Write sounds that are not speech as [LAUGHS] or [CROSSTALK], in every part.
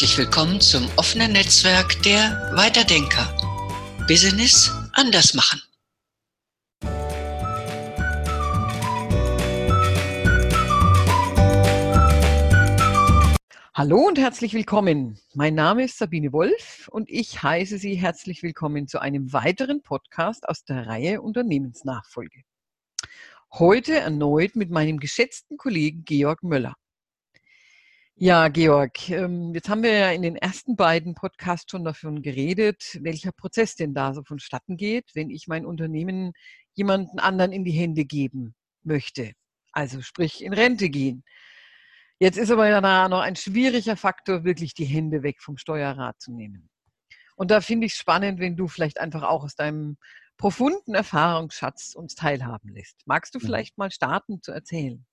Herzlich willkommen zum offenen Netzwerk der Weiterdenker. Business anders machen. Hallo und herzlich willkommen. Mein Name ist Sabine Wolf und ich heiße Sie herzlich willkommen zu einem weiteren Podcast aus der Reihe Unternehmensnachfolge. Heute erneut mit meinem geschätzten Kollegen Georg Möller. Ja, Georg, ähm, jetzt haben wir ja in den ersten beiden Podcasts schon davon geredet, welcher Prozess denn da so vonstatten geht, wenn ich mein Unternehmen jemanden anderen in die Hände geben möchte. Also sprich in Rente gehen. Jetzt ist aber ja noch ein schwieriger Faktor, wirklich die Hände weg vom Steuerrad zu nehmen. Und da finde ich es spannend, wenn du vielleicht einfach auch aus deinem profunden Erfahrungsschatz uns teilhaben lässt. Magst du mhm. vielleicht mal starten zu erzählen?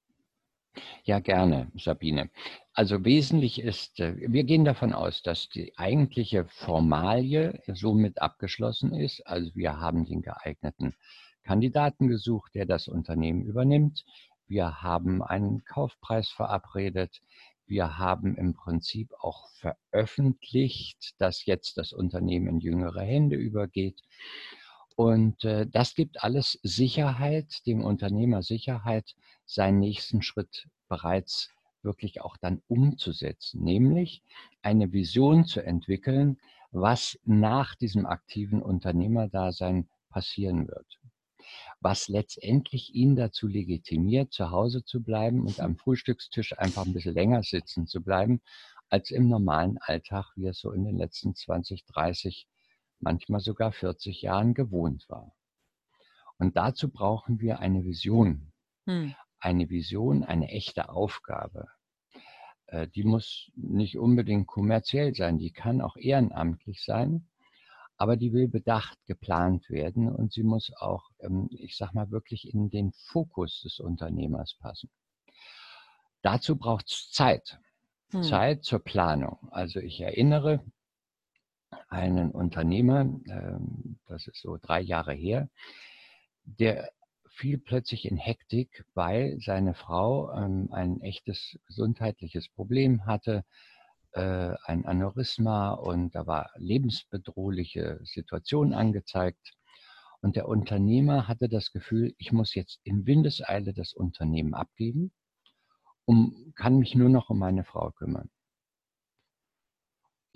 Ja, gerne, Sabine. Also wesentlich ist, äh, wir gehen davon aus, dass die eigentliche Formalie somit abgeschlossen ist. Also wir haben den geeigneten Kandidaten gesucht, der das Unternehmen übernimmt. Wir haben einen Kaufpreis verabredet. Wir haben im Prinzip auch veröffentlicht, dass jetzt das Unternehmen in jüngere Hände übergeht. Und äh, das gibt alles Sicherheit, dem Unternehmer Sicherheit, seinen nächsten Schritt bereits wirklich auch dann umzusetzen, nämlich eine Vision zu entwickeln, was nach diesem aktiven Unternehmerdasein passieren wird. Was letztendlich ihn dazu legitimiert, zu Hause zu bleiben und am Frühstückstisch einfach ein bisschen länger sitzen zu bleiben, als im normalen Alltag, wie es so in den letzten 20, 30, manchmal sogar 40 Jahren gewohnt war. Und dazu brauchen wir eine Vision. Hm eine Vision, eine echte Aufgabe. Äh, die muss nicht unbedingt kommerziell sein, die kann auch ehrenamtlich sein, aber die will bedacht geplant werden und sie muss auch, ähm, ich sag mal, wirklich in den Fokus des Unternehmers passen. Dazu braucht es Zeit. Hm. Zeit zur Planung. Also ich erinnere einen Unternehmer, ähm, das ist so drei Jahre her, der fiel plötzlich in Hektik, weil seine Frau ähm, ein echtes gesundheitliches Problem hatte, äh, ein Aneurysma und da war lebensbedrohliche Situation angezeigt. Und der Unternehmer hatte das Gefühl, ich muss jetzt in Windeseile das Unternehmen abgeben, um, kann mich nur noch um meine Frau kümmern.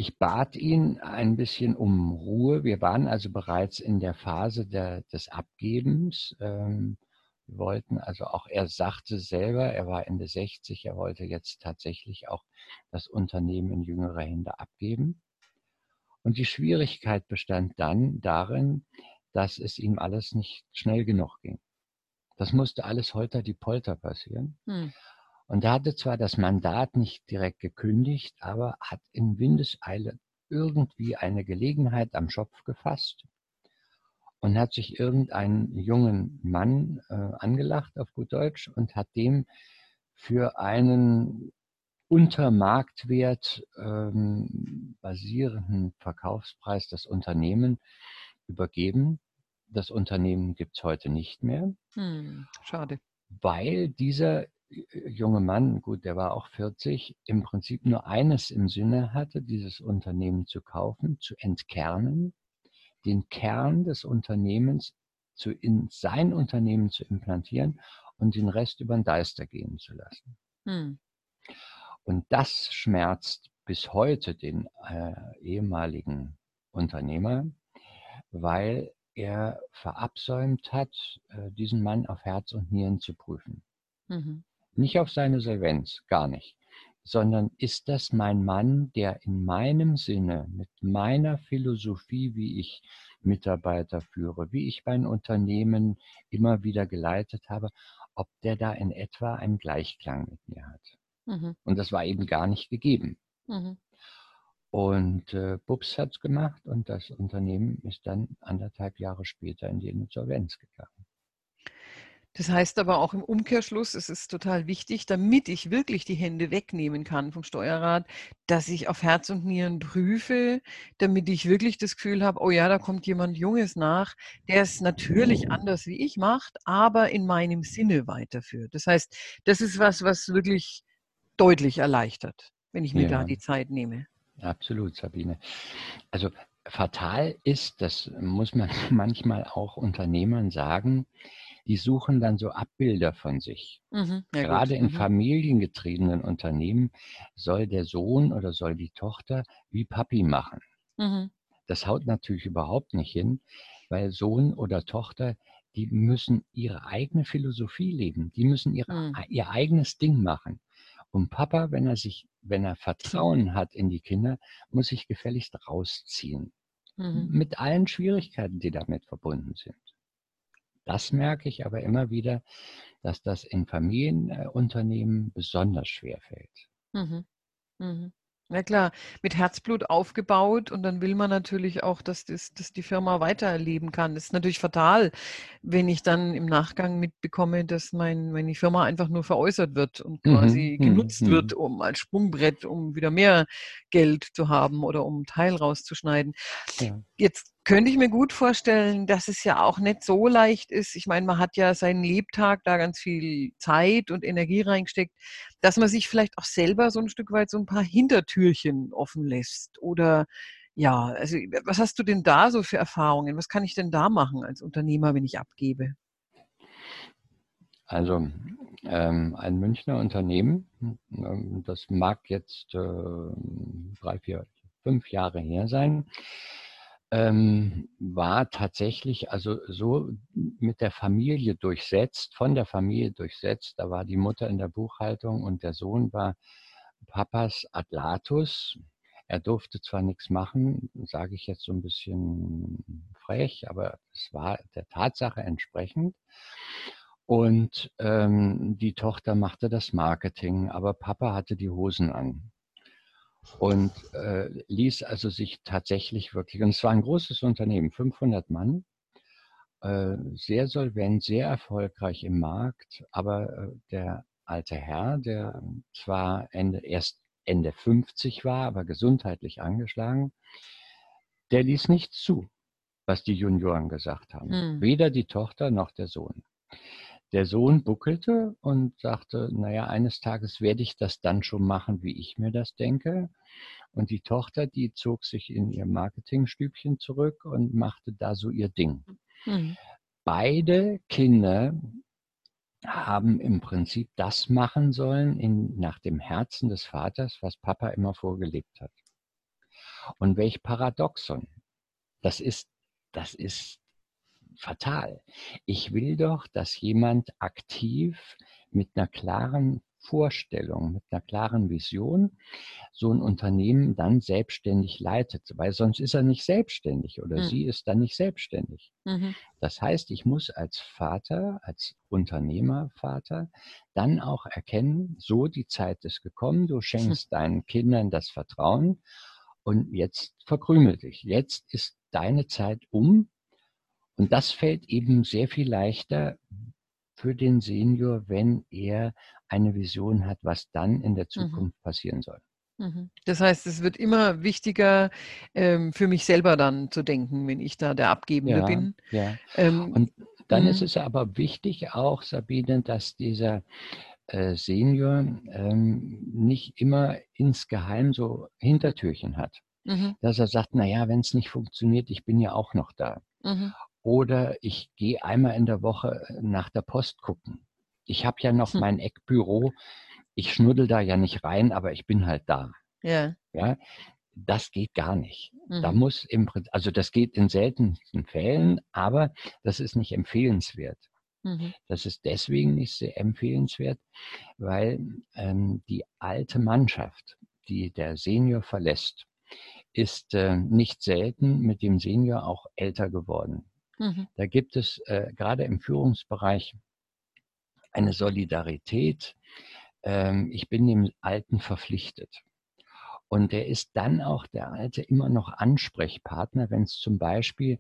Ich bat ihn ein bisschen um Ruhe. Wir waren also bereits in der Phase der, des Abgebens. Ähm, wir wollten also auch, er sagte selber, er war Ende 60, er wollte jetzt tatsächlich auch das Unternehmen in jüngere Hände abgeben. Und die Schwierigkeit bestand dann darin, dass es ihm alles nicht schnell genug ging. Das musste alles holter die Polter passieren. Hm. Und er hatte zwar das Mandat nicht direkt gekündigt, aber hat in Windeseile irgendwie eine Gelegenheit am Schopf gefasst und hat sich irgendeinen jungen Mann äh, angelacht auf gut Deutsch und hat dem für einen unter Marktwert ähm, basierenden Verkaufspreis das Unternehmen übergeben. Das Unternehmen gibt es heute nicht mehr. Hm, schade. Weil dieser junge Mann, gut, der war auch 40, im Prinzip nur eines im Sinne hatte, dieses Unternehmen zu kaufen, zu entkernen, den Kern des Unternehmens zu, in sein Unternehmen zu implantieren und den Rest über den Deister gehen zu lassen. Hm. Und das schmerzt bis heute den äh, ehemaligen Unternehmer, weil er verabsäumt hat, äh, diesen Mann auf Herz und Nieren zu prüfen. Mhm nicht auf seine Solvenz, gar nicht, sondern ist das mein Mann, der in meinem Sinne, mit meiner Philosophie, wie ich Mitarbeiter führe, wie ich mein Unternehmen immer wieder geleitet habe, ob der da in etwa einen Gleichklang mit mir hat. Mhm. Und das war eben gar nicht gegeben. Mhm. Und äh, Bubs hat es gemacht und das Unternehmen ist dann anderthalb Jahre später in die Insolvenz gegangen. Das heißt aber auch im Umkehrschluss, es ist total wichtig, damit ich wirklich die Hände wegnehmen kann vom Steuerrad, dass ich auf Herz und Nieren prüfe, damit ich wirklich das Gefühl habe, oh ja, da kommt jemand Junges nach, der es natürlich anders wie ich macht, aber in meinem Sinne weiterführt. Das heißt, das ist was, was wirklich deutlich erleichtert. wenn ich mir da Ja. die Zeit nehme. Absolut, Sabine. Also fatal ist, das muss man [LAUGHS] manchmal auch Unternehmern sagen, die suchen dann so Abbilder von sich. Mhm. Ja, Gerade gut. in Mhm. familiengetriebenen Unternehmen soll der Sohn oder soll die Tochter wie Papi machen. Mhm. Das haut natürlich überhaupt nicht hin, weil Sohn oder Tochter, die müssen ihre eigene Philosophie leben. Die müssen ihre, Mhm. ihr eigenes Ding machen. Und Papa, wenn er sich, wenn er Vertrauen hat in die Kinder, muss sich gefälligst rausziehen. Mhm. Mit allen Schwierigkeiten, die damit verbunden sind. Das merke ich aber immer wieder, dass das in Familienunternehmen besonders schwer fällt. Mhm. Mhm. Na klar, mit Herzblut aufgebaut und dann will man natürlich auch, dass, das, dass die Firma weiterleben kann. Das ist natürlich fatal, wenn ich dann im Nachgang mitbekomme, dass mein, meine Firma einfach nur veräußert wird und Mhm, quasi mhm, genutzt mhm. wird, um als Sprungbrett, um wieder mehr Geld zu haben oder um einen Teil rauszuschneiden. Ja. Jetzt könnte ich mir gut vorstellen, dass es ja auch nicht so leicht ist. Ich meine, man hat ja seinen Lebtag da ganz viel Zeit und Energie reingesteckt, dass man sich vielleicht auch selber so ein Stück weit so ein paar Hintertürchen offen lässt. Oder ja, also was hast du denn da so für Erfahrungen? Was kann ich denn da machen als Unternehmer, wenn ich abgebe? Also ähm, ein Münchner Unternehmen, ähm, das mag jetzt äh, drei, vier, fünf Jahre her sein, ähm, war tatsächlich also so mit der Familie durchsetzt, von der Familie durchsetzt. Da war die Mutter in der Buchhaltung und der Sohn war Papas Atlatus. Er durfte zwar nichts machen, sage ich jetzt so ein bisschen frech, aber es war der Tatsache entsprechend. Und ähm, die Tochter machte das Marketing, aber Papa hatte die Hosen an und äh, ließ also sich tatsächlich wirklich, und es war ein großes Unternehmen, 500 Mann, äh, sehr solvent, sehr erfolgreich im Markt, aber äh, der alte Herr, der zwar Ende, erst Ende 50 war, aber gesundheitlich angeschlagen, der ließ nichts zu, was die Junioren gesagt haben. Hm. Weder die Tochter noch der Sohn. Der Sohn buckelte und sagte, naja, eines Tages werde ich das dann schon machen, wie ich mir das denke. Und die Tochter, die zog sich in ihr Marketingstübchen zurück und machte da so ihr Ding. Mhm. Beide Kinder haben im Prinzip das machen sollen in, nach dem Herzen des Vaters, was Papa immer vorgelebt hat. Und welch Paradoxon. Das ist, das ist fatal. Ich will doch, dass jemand aktiv mit einer klaren Vorstellung, mit einer klaren Vision so ein Unternehmen dann selbstständig leitet, weil sonst ist er nicht selbstständig oder Hm. sie ist dann nicht selbstständig. Mhm. Das heißt, ich muss als Vater, als Unternehmervater dann auch erkennen, so die Zeit ist gekommen, du schenkst deinen Kindern das Vertrauen und jetzt verkrümel dich. Jetzt ist deine Zeit um und das fällt eben sehr viel leichter für den Senior, wenn er eine Vision hat, was dann in der Zukunft passieren soll. Mhm. Das heißt, es wird immer wichtiger, ähm, für mich selber dann zu denken, wenn ich da der Abgebende Ja, bin. ja. Ähm, Und dann ist Mhm. es aber wichtig auch, Sabine, dass dieser äh, Senior ähm, nicht immer insgeheim so Hintertürchen hat. mhm, Dass er sagt, naja, wenn es nicht funktioniert, ich bin ja auch noch da. mhm, Oder ich gehe einmal in der Woche äh, nach der Post gucken. Ich habe ja noch Hm. mein Eckbüro. Ich schnuddel da ja nicht rein, aber ich bin halt da. ja. Ja, das geht gar nicht. Da Mhm. muss im Prinzip, also das geht in seltensten Fällen, aber das ist nicht empfehlenswert. Mhm. Das ist deswegen nicht sehr empfehlenswert, weil ähm, die alte Mannschaft, die der Senior verlässt, ist äh, nicht selten mit dem Senior auch älter geworden. Mhm. Da gibt es äh, gerade im Führungsbereich eine Solidarität. Ähm, ich bin dem Alten verpflichtet. Und der ist dann auch der Alte immer noch Ansprechpartner, wenn es zum Beispiel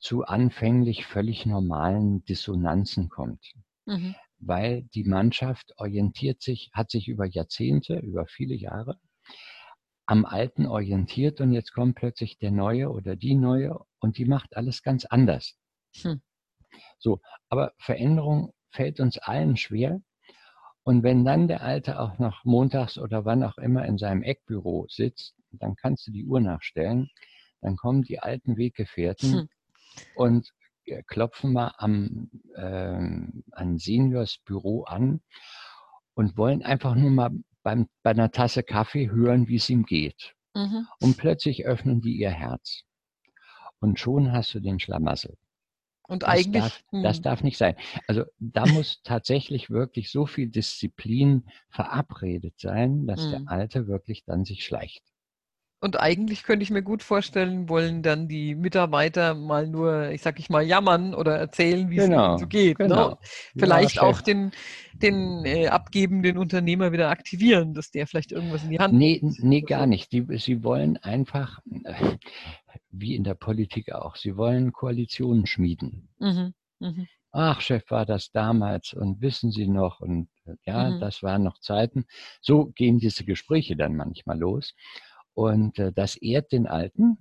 zu anfänglich völlig normalen Dissonanzen kommt. Mhm. Weil die Mannschaft orientiert sich, hat sich über Jahrzehnte, über viele Jahre am Alten orientiert und jetzt kommt plötzlich der Neue oder die Neue und die macht alles ganz anders. Hm. So, aber Veränderung fällt uns allen schwer Und wenn dann der Alte auch noch montags oder wann auch immer in seinem Eckbüro sitzt, dann kannst du die Uhr nachstellen, dann kommen die alten Weggefährten hm. und äh, klopfen mal am, äh, an Seniors Büro an und wollen einfach nur mal beim, bei einer Tasse Kaffee hören, wie es ihm geht. Mhm. Und plötzlich öffnen die ihr Herz. Und schon hast du den Schlamassel. Und das eigentlich. Darf, das hm. darf nicht sein. Also da muss tatsächlich wirklich so viel Disziplin verabredet sein, dass der hm. Alte wirklich dann sich schleicht. Und eigentlich könnte ich mir gut vorstellen, wollen dann die Mitarbeiter mal nur, ich sag ich mal, jammern oder erzählen, wie genau, es so geht. Ne? Genau. Ne? Vielleicht ja, auch den, den äh, abgebenden Unternehmer wieder aktivieren, dass der vielleicht irgendwas in die Hand Nee, nee gar nicht. Die, sie wollen einfach, [LAUGHS] wie in der Politik auch, sie wollen Koalitionen schmieden. Mhm. Mhm. Ach, Chef, war das damals und wissen Sie noch und ja, mhm. das waren noch Zeiten. So gehen diese Gespräche dann manchmal los. Und äh, das ehrt den Alten.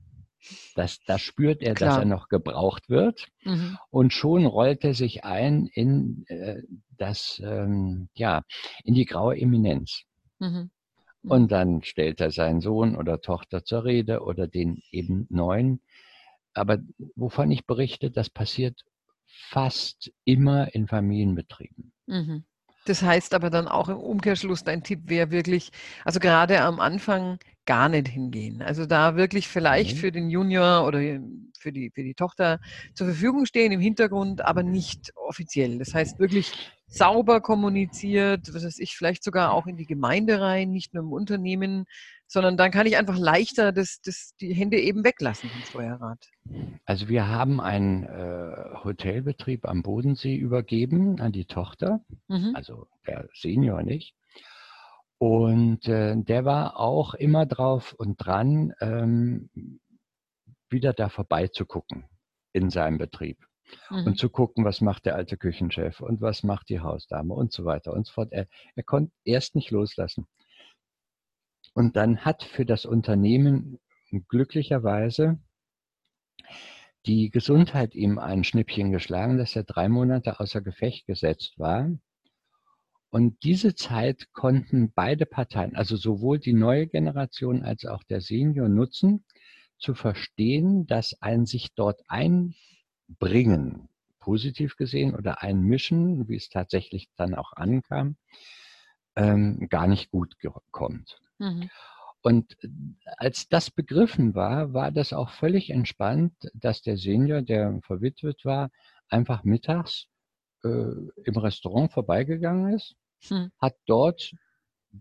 Das, das spürt er, Klar. dass er noch gebraucht wird. Mhm. Und schon rollt er sich ein in äh, das, ähm, ja, in die graue Eminenz. Mhm. Mhm. Und dann stellt er seinen Sohn oder Tochter zur Rede oder den eben neuen. Aber wovon ich berichte, das passiert fast immer in Familienbetrieben. Das heißt aber dann auch im Umkehrschluss, dein Tipp wäre wirklich, also gerade am Anfang gar nicht hingehen. Also da wirklich vielleicht mhm. für den Junior oder für die, für die Tochter zur Verfügung stehen im Hintergrund, aber nicht offiziell. Das heißt wirklich sauber kommuniziert, was weiß ich, vielleicht sogar auch in die Gemeinde rein, nicht nur im Unternehmen, sondern dann kann ich einfach leichter das, das, die Hände eben weglassen vom Steuerrat. Also wir haben einen äh, Hotelbetrieb am Bodensee übergeben an die Tochter, mhm. also der Senior nicht. Und äh, der war auch immer drauf und dran, ähm, wieder da vorbeizugucken in seinem Betrieb. Mhm. Und zu gucken, was macht der alte Küchenchef und was macht die Hausdame und so weiter und so fort. Er, er konnte erst nicht loslassen. Und dann hat für das Unternehmen glücklicherweise die Gesundheit ihm ein Schnippchen geschlagen, dass er drei Monate außer Gefecht gesetzt war. Und diese Zeit konnten beide Parteien, also sowohl die neue Generation als auch der Senior nutzen, zu verstehen, dass ein sich dort einbringen, positiv gesehen, oder einmischen, wie es tatsächlich dann auch ankam, ähm, gar nicht gut kommt. Mhm. Und äh, als das begriffen war, war das auch völlig entspannt, dass der Senior, der verwitwet war, einfach mittags äh, im Restaurant vorbeigegangen ist, hm. hat dort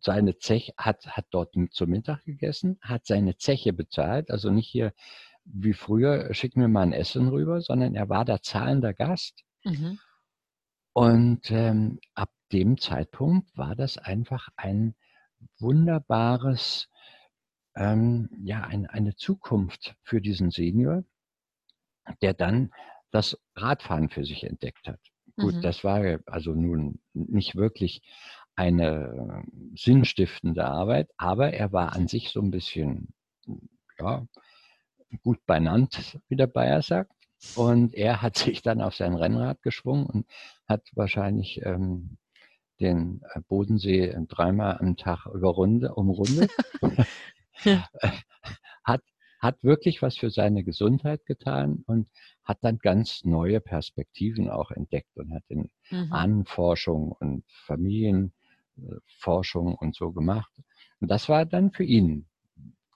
seine Zeche, hat, hat dort zum Mittag gegessen, hat seine Zeche bezahlt, also nicht hier wie früher, schick mir mal ein Essen rüber, sondern er war da zahlender Gast. Mhm. Und ähm, ab dem Zeitpunkt war das einfach ein wunderbares, ähm, ja, ein, eine Zukunft für diesen Senior, der dann das Radfahren für sich entdeckt hat. Gut, mhm. das war also nun nicht wirklich eine sinnstiftende Arbeit, aber er war an sich so ein bisschen, ja, gut benannt, wie der Bayer sagt. Und er hat sich dann auf sein Rennrad geschwungen und hat wahrscheinlich ähm, den äh, Bodensee dreimal am Tag überrunde, umrundet. [LAUGHS] [LAUGHS] hat, hat wirklich was für seine Gesundheit getan und hat dann ganz neue Perspektiven auch entdeckt und hat in mhm. Ahnenforschung und Familienforschung und so gemacht. Und das war dann für ihn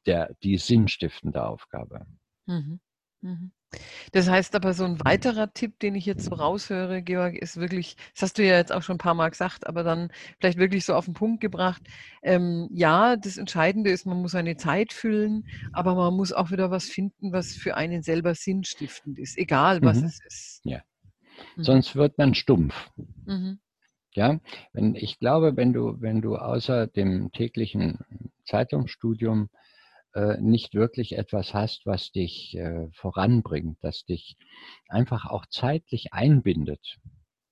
der, die sinnstiftende Aufgabe. Mhm. Mhm. Das heißt aber, so ein weiterer Tipp, den ich jetzt so raushöre, Georg, ist wirklich, das hast du ja jetzt auch schon ein paar Mal gesagt, aber dann vielleicht wirklich so auf den Punkt gebracht. Ähm, ja, das Entscheidende ist, man muss eine Zeit füllen, aber man muss auch wieder was finden, was für einen selber sinnstiftend ist, egal was mhm. es ist. Ja. Mhm. Sonst wird man stumpf. Mhm. Ja, wenn, ich glaube, wenn du, wenn du außer dem täglichen Zeitungsstudium nicht wirklich etwas hast, was dich äh, voranbringt, das dich einfach auch zeitlich einbindet.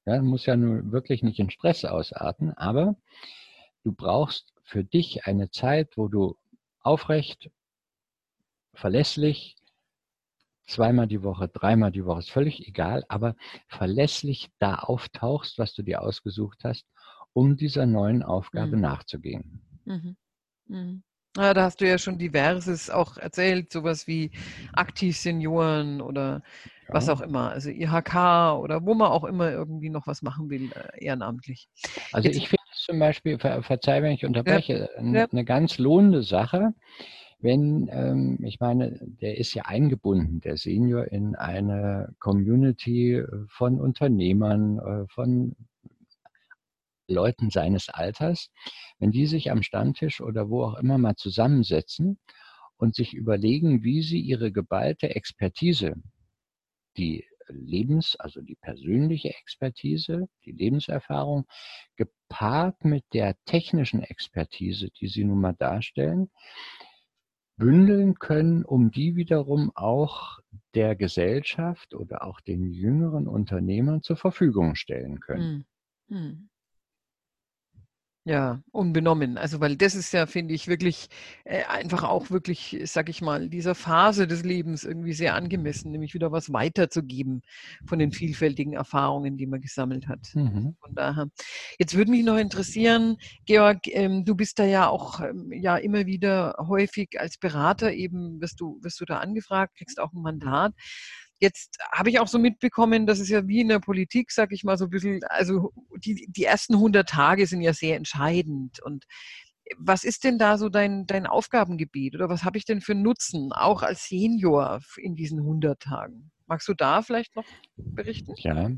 Ja, muss ja nur wirklich nicht in Stress ausarten, aber du brauchst für dich eine Zeit, wo du aufrecht, verlässlich, zweimal die Woche, dreimal die Woche, ist völlig egal, aber verlässlich da auftauchst, was du dir ausgesucht hast um dieser neuen Aufgabe Mhm. nachzugehen. Mhm. Mhm. Ja, da hast du ja schon diverses auch erzählt, sowas wie Aktivsenioren oder was Ja. auch immer, also IHK oder wo man auch immer irgendwie noch was machen will, äh, ehrenamtlich. Also Jetzt- ich finde es zum Beispiel, ver verzeih, wenn ich unterbreche, n- ja. eine ganz lohnende Sache, wenn, ähm, ich meine, der ist ja eingebunden, der Senior, in eine Community äh, von Unternehmern, äh, von Leuten seines Alters, wenn die sich am Stammtisch oder wo auch immer mal zusammensetzen und sich überlegen, wie sie ihre geballte Expertise, die Lebens-, also die persönliche Expertise, die Lebenserfahrung, gepaart mit der technischen Expertise, die sie nun mal darstellen, bündeln können, um die wiederum auch der Gesellschaft oder auch den jüngeren Unternehmern zur Verfügung stellen können. Hm. Hm. Ja, unbenommen. Also, weil das ist ja, finde ich, wirklich äh, einfach auch wirklich, sag ich mal, dieser Phase des Lebens irgendwie sehr angemessen, nämlich wieder was weiterzugeben von den vielfältigen Erfahrungen, die man gesammelt hat. Mhm. Von daher. Jetzt würde mich noch interessieren, Georg, ähm, du bist da ja auch ähm, ja immer wieder häufig als Berater eben, wirst du, wirst du da angefragt, kriegst auch ein Mandat. Jetzt habe ich auch so mitbekommen, dass es ja wie in der Politik, sag ich mal, so ein bisschen, also die, die ersten 100 Tage sind ja sehr entscheidend. Und was ist denn da so dein, dein Aufgabengebiet oder was habe ich denn für Nutzen, auch als Senior in diesen 100 Tagen? Magst du da vielleicht noch berichten? Ja,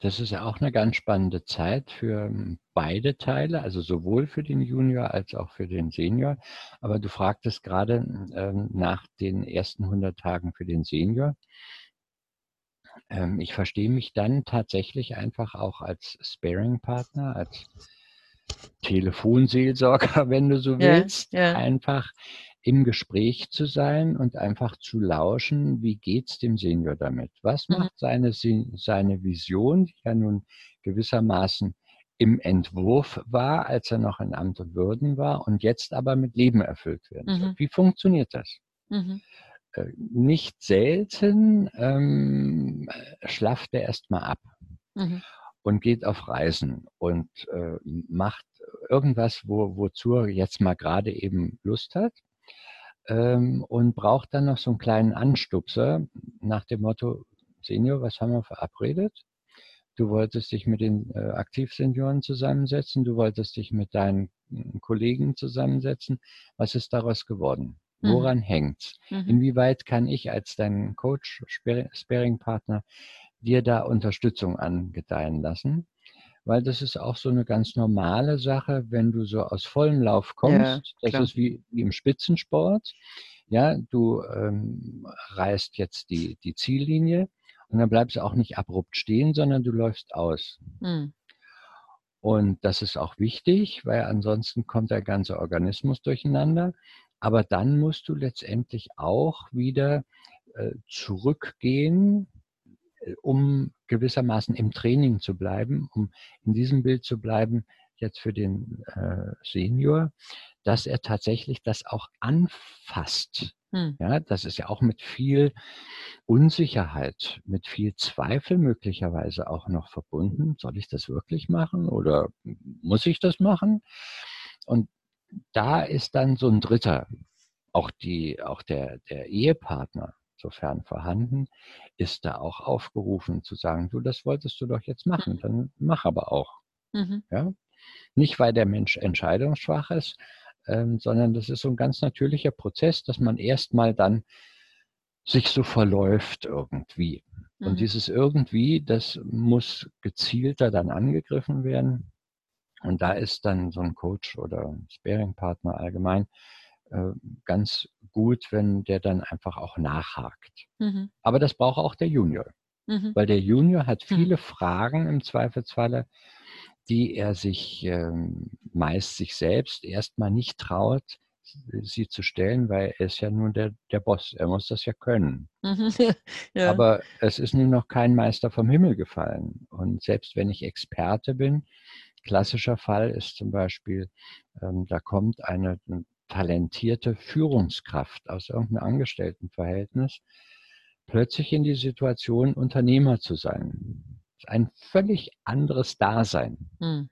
das ist ja auch eine ganz spannende Zeit für ähm, beide Teile, also sowohl für den Junior als auch für den Senior. Aber du fragtest gerade ähm, nach den ersten 100 Tagen für den Senior. Ähm, ich verstehe mich dann tatsächlich einfach auch als Sparing-Partner, als Telefonseelsorger, [LAUGHS] wenn du so Ja, willst, ja. einfach im Gespräch zu sein und einfach zu lauschen, wie geht's dem Senior damit? Was Mhm. macht seine, Se- seine Vision, die ja nun gewissermaßen im Entwurf war, als er noch in Amt und Würden war und jetzt aber mit Leben erfüllt werden soll? Mhm. Wie funktioniert das? Mhm. Äh, Nicht selten ähm, schlaft er erstmal ab Mhm. und geht auf Reisen und äh, macht irgendwas, wo, wozu er jetzt mal gerade eben Lust hat ähm, und braucht dann noch so einen kleinen Anstupser nach dem Motto, Senior, was haben wir verabredet? Du wolltest dich mit den äh, Aktivsenioren zusammensetzen, du wolltest dich mit deinen äh, Kollegen zusammensetzen. Was ist daraus geworden? Mhm. Woran hängt's? Mhm. Inwieweit kann ich als dein Coach, Spar- Sparing-Partner dir da Unterstützung angedeihen lassen? Weil das ist auch so eine ganz normale Sache, wenn du so aus vollem Lauf kommst. das klar. ist wie, wie im Spitzensport. Ja, du ähm, reißt jetzt die, die Ziellinie und dann bleibst du auch nicht abrupt stehen, sondern du läufst aus. Mhm. Und das ist auch wichtig, weil ansonsten kommt der ganze Organismus durcheinander. Aber dann musst du letztendlich auch wieder äh, zurückgehen, äh, um gewissermaßen im Training zu bleiben, um in diesem Bild zu bleiben, jetzt für den äh, Senior, dass er tatsächlich das auch anfasst. Mhm. Ja, das ist ja auch mit viel Unsicherheit, mit viel Zweifel möglicherweise auch noch verbunden. Soll ich das wirklich machen oder muss ich das machen? Und da ist dann so ein Dritter, auch die, auch der, der Ehepartner, sofern vorhanden, ist da auch aufgerufen zu sagen, du, das wolltest du doch jetzt machen, dann mach aber auch. Mhm. Ja? Nicht, weil der Mensch entscheidungsschwach ist, ähm, sondern das ist so ein ganz natürlicher Prozess, dass man erstmal dann sich so verläuft irgendwie. Und Mhm. dieses irgendwie, das muss gezielter dann angegriffen werden. Und da ist dann so ein Coach oder Sparing-Partner allgemein äh, ganz gut, wenn der dann einfach auch nachhakt. Mhm. Aber das braucht auch der Junior, Mhm. weil der Junior hat Mhm. viele Fragen im Zweifelsfalle, die er sich ähm, meist sich selbst erstmal nicht traut, sie zu stellen, weil er ist ja nun der, der Boss. Er muss das ja können. Mhm. [LAUGHS] ja. Aber es ist nun noch kein Meister vom Himmel gefallen. Und selbst wenn ich Experte bin, klassischer Fall ist zum Beispiel, ähm, da kommt eine talentierte Führungskraft aus irgendeinem Angestelltenverhältnis plötzlich in die Situation, Unternehmer zu sein. Das ist ein völlig anderes Dasein. Mhm.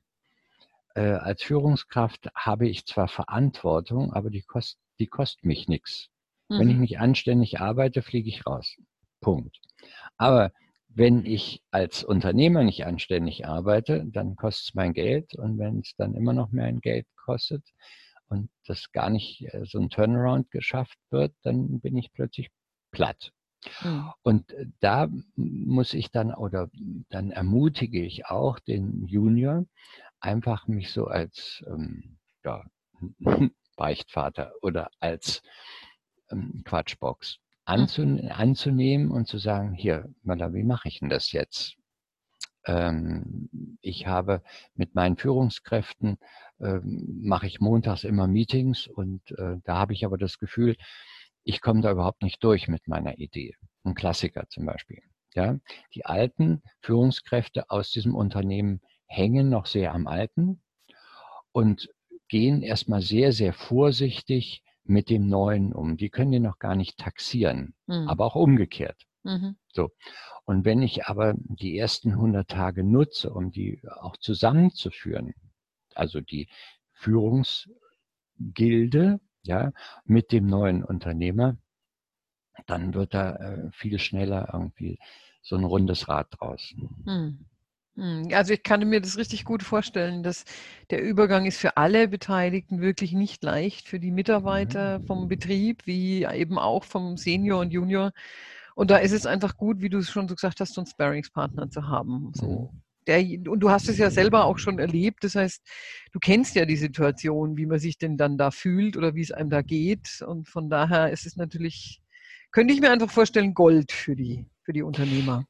äh, als Führungskraft habe ich zwar Verantwortung, aber die, kost, die kostet mich nichts. Mhm. Wenn ich mhm. nicht anständig arbeite, fliege ich raus. Punkt. Aber wenn ich als Unternehmer nicht anständig arbeite, dann kostet es mein Geld. Und wenn es dann immer noch mehr ein Geld kostet und das gar nicht äh, so ein Turnaround geschafft wird, dann bin ich plötzlich platt. Mhm. Und äh, da muss ich dann oder dann ermutige ich auch den Junior, einfach mich so als ähm, ja, [LAUGHS] Beichtvater oder als ähm, Quatschbox anzunehmen und zu sagen, hier, Mala, wie mache ich denn das jetzt? Ähm, ich habe mit meinen Führungskräften, ähm, mache ich montags immer Meetings und äh, da habe ich aber das Gefühl, ich komme da überhaupt nicht durch mit meiner Idee. Ein Klassiker zum Beispiel. Ja, die alten Führungskräfte aus diesem Unternehmen hängen noch sehr am Alten und gehen erstmal sehr, sehr vorsichtig mit dem Neuen um. Die können den noch gar nicht taxieren, mhm. aber auch umgekehrt. Mhm. So. Und wenn ich aber die ersten 100 Tage nutze, um die auch zusammenzuführen, also die Führungsgilde, ja, mit dem neuen Unternehmer, dann wird da äh, viel schneller irgendwie so ein rundes Rad draus. Mhm. Hm, also ich kann mir das richtig gut vorstellen, dass der Übergang ist für alle Beteiligten wirklich nicht leicht, für die Mitarbeiter vom Betrieb, wie eben auch vom Senior und Junior. Und da ist es einfach gut, wie du es schon so gesagt hast, so einen Sparringspartner zu haben. So. Mhm. Der, und du hast es ja selber auch schon erlebt. Das heißt, du kennst ja die Situation, wie man sich denn dann da fühlt oder wie es einem da geht. Und von daher ist es natürlich, könnte ich mir einfach vorstellen, Gold für die, für die Unternehmer.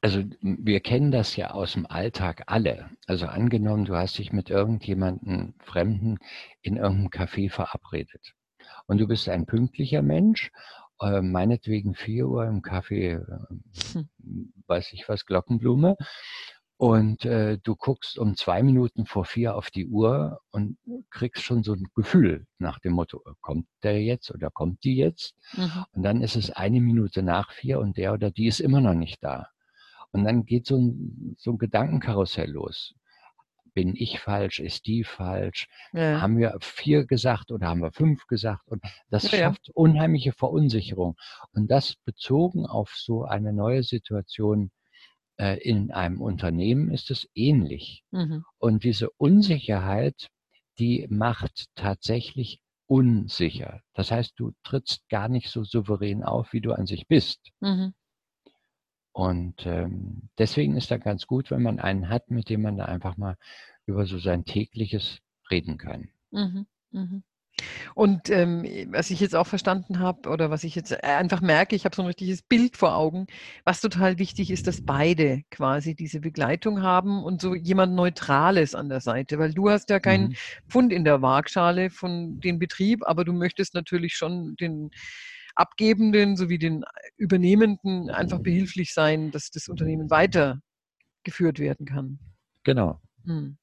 Also wir kennen das ja aus dem Alltag alle. Also angenommen, du hast dich mit irgendjemandem Fremden in irgendeinem Café verabredet und du bist ein pünktlicher Mensch, äh, meinetwegen 4 Uhr im Café, äh, hm. weiß ich was, Glockenblume und äh, du guckst um zwei Minuten vor vier auf die Uhr und kriegst schon so ein Gefühl nach dem Motto, kommt der jetzt oder kommt die jetzt? Mhm. Und dann ist es eine Minute nach vier und der oder die ist immer noch nicht da. Und dann geht so ein, so ein Gedankenkarussell los. Bin ich falsch? Ist die falsch? Ja. Haben wir vier gesagt oder haben wir fünf gesagt? Und das ja, schafft unheimliche Verunsicherung. Und das bezogen auf so eine neue Situation äh, in einem Unternehmen ist es ähnlich. Mhm. Und diese Unsicherheit, die macht tatsächlich unsicher. Das heißt, du trittst gar nicht so souverän auf, wie du an sich bist. Mhm. Und ähm, deswegen ist da ganz gut, wenn man einen hat, mit dem man da einfach mal über so sein tägliches reden kann. Mhm, mhm. Und ähm, was ich jetzt auch verstanden habe oder was ich jetzt äh, einfach merke, ich habe so ein richtiges Bild vor Augen, was total wichtig ist, dass beide quasi diese Begleitung haben und so jemand Neutrales an der Seite, weil du hast ja keinen mhm. Pfund in der Waagschale von dem Betrieb, aber du möchtest natürlich schon den Abgebenden sowie den Übernehmenden einfach behilflich sein, dass das Unternehmen weitergeführt werden kann. Genau. Hm.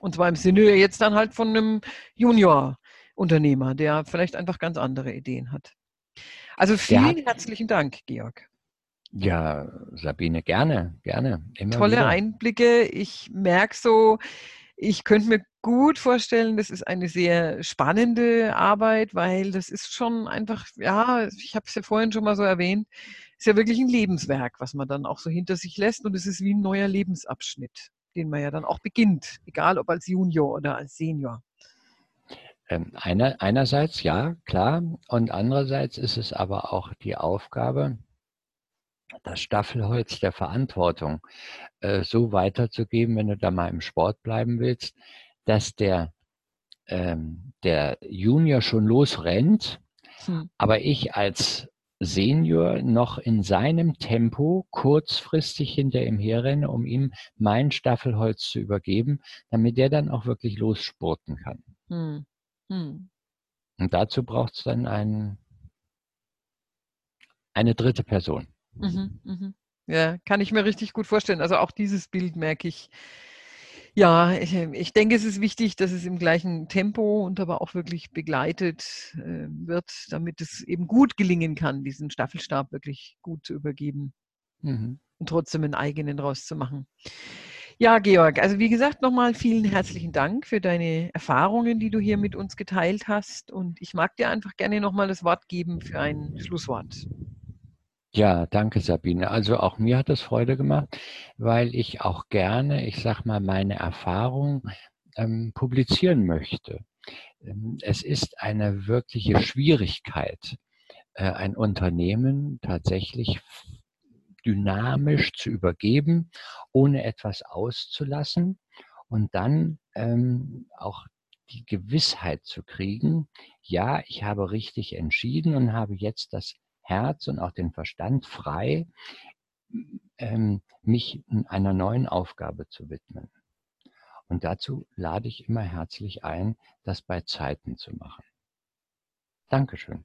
Und zwar im Sinne jetzt dann halt von einem Junior-Unternehmer, der vielleicht einfach ganz andere Ideen hat. Also vielen hat, herzlichen Dank, Georg. Ja, Sabine, gerne, gerne. Tolle wieder. Einblicke. Ich merke so, ich könnte mir gut vorstellen, das ist eine sehr spannende Arbeit, weil das ist schon einfach, ja, ich habe es ja vorhin schon mal so erwähnt, ist ja wirklich ein Lebenswerk, was man dann auch so hinter sich lässt und es ist wie ein neuer Lebensabschnitt, den man ja dann auch beginnt, egal ob als Junior oder als Senior. Ähm, einer, einerseits ja, klar, und andererseits ist es aber auch die Aufgabe, das Staffelholz der Verantwortung äh, so weiterzugeben, wenn du da mal im Sport bleiben willst, dass der, ähm, der Junior schon losrennt, hm. aber ich als Senior noch in seinem Tempo kurzfristig hinter ihm herrenne, um ihm mein Staffelholz zu übergeben, damit der dann auch wirklich losspurten kann. Hm. Hm. Und dazu braucht es dann einen, eine dritte Person. Mhm, mhm. Ja, kann ich mir richtig gut vorstellen. Also auch dieses Bild merke ich. Ja, ich, ich, denke, es ist wichtig, dass es im gleichen Tempo und aber auch wirklich begleitet äh, wird, damit es eben gut gelingen kann, diesen Staffelstab wirklich gut zu übergeben mhm. und trotzdem einen eigenen rauszumachen. Ja, Georg, also wie gesagt, nochmal vielen herzlichen Dank für deine Erfahrungen, die du hier mit uns geteilt hast. Und ich mag dir einfach gerne nochmal das Wort geben für ein Schlusswort. Ja, danke Sabine. Also auch mir hat es Freude gemacht, weil ich auch gerne, ich sag mal, meine Erfahrung ähm, publizieren möchte. Ähm, es ist eine wirkliche Schwierigkeit, äh, ein Unternehmen tatsächlich dynamisch zu übergeben, ohne etwas auszulassen und dann ähm, auch die Gewissheit zu kriegen, ja, ich habe richtig entschieden und habe jetzt das Herz und auch den Verstand frei, ähm, mich einer neuen Aufgabe zu widmen. Und dazu lade ich immer herzlich ein, das bei Zeiten zu machen. Dankeschön.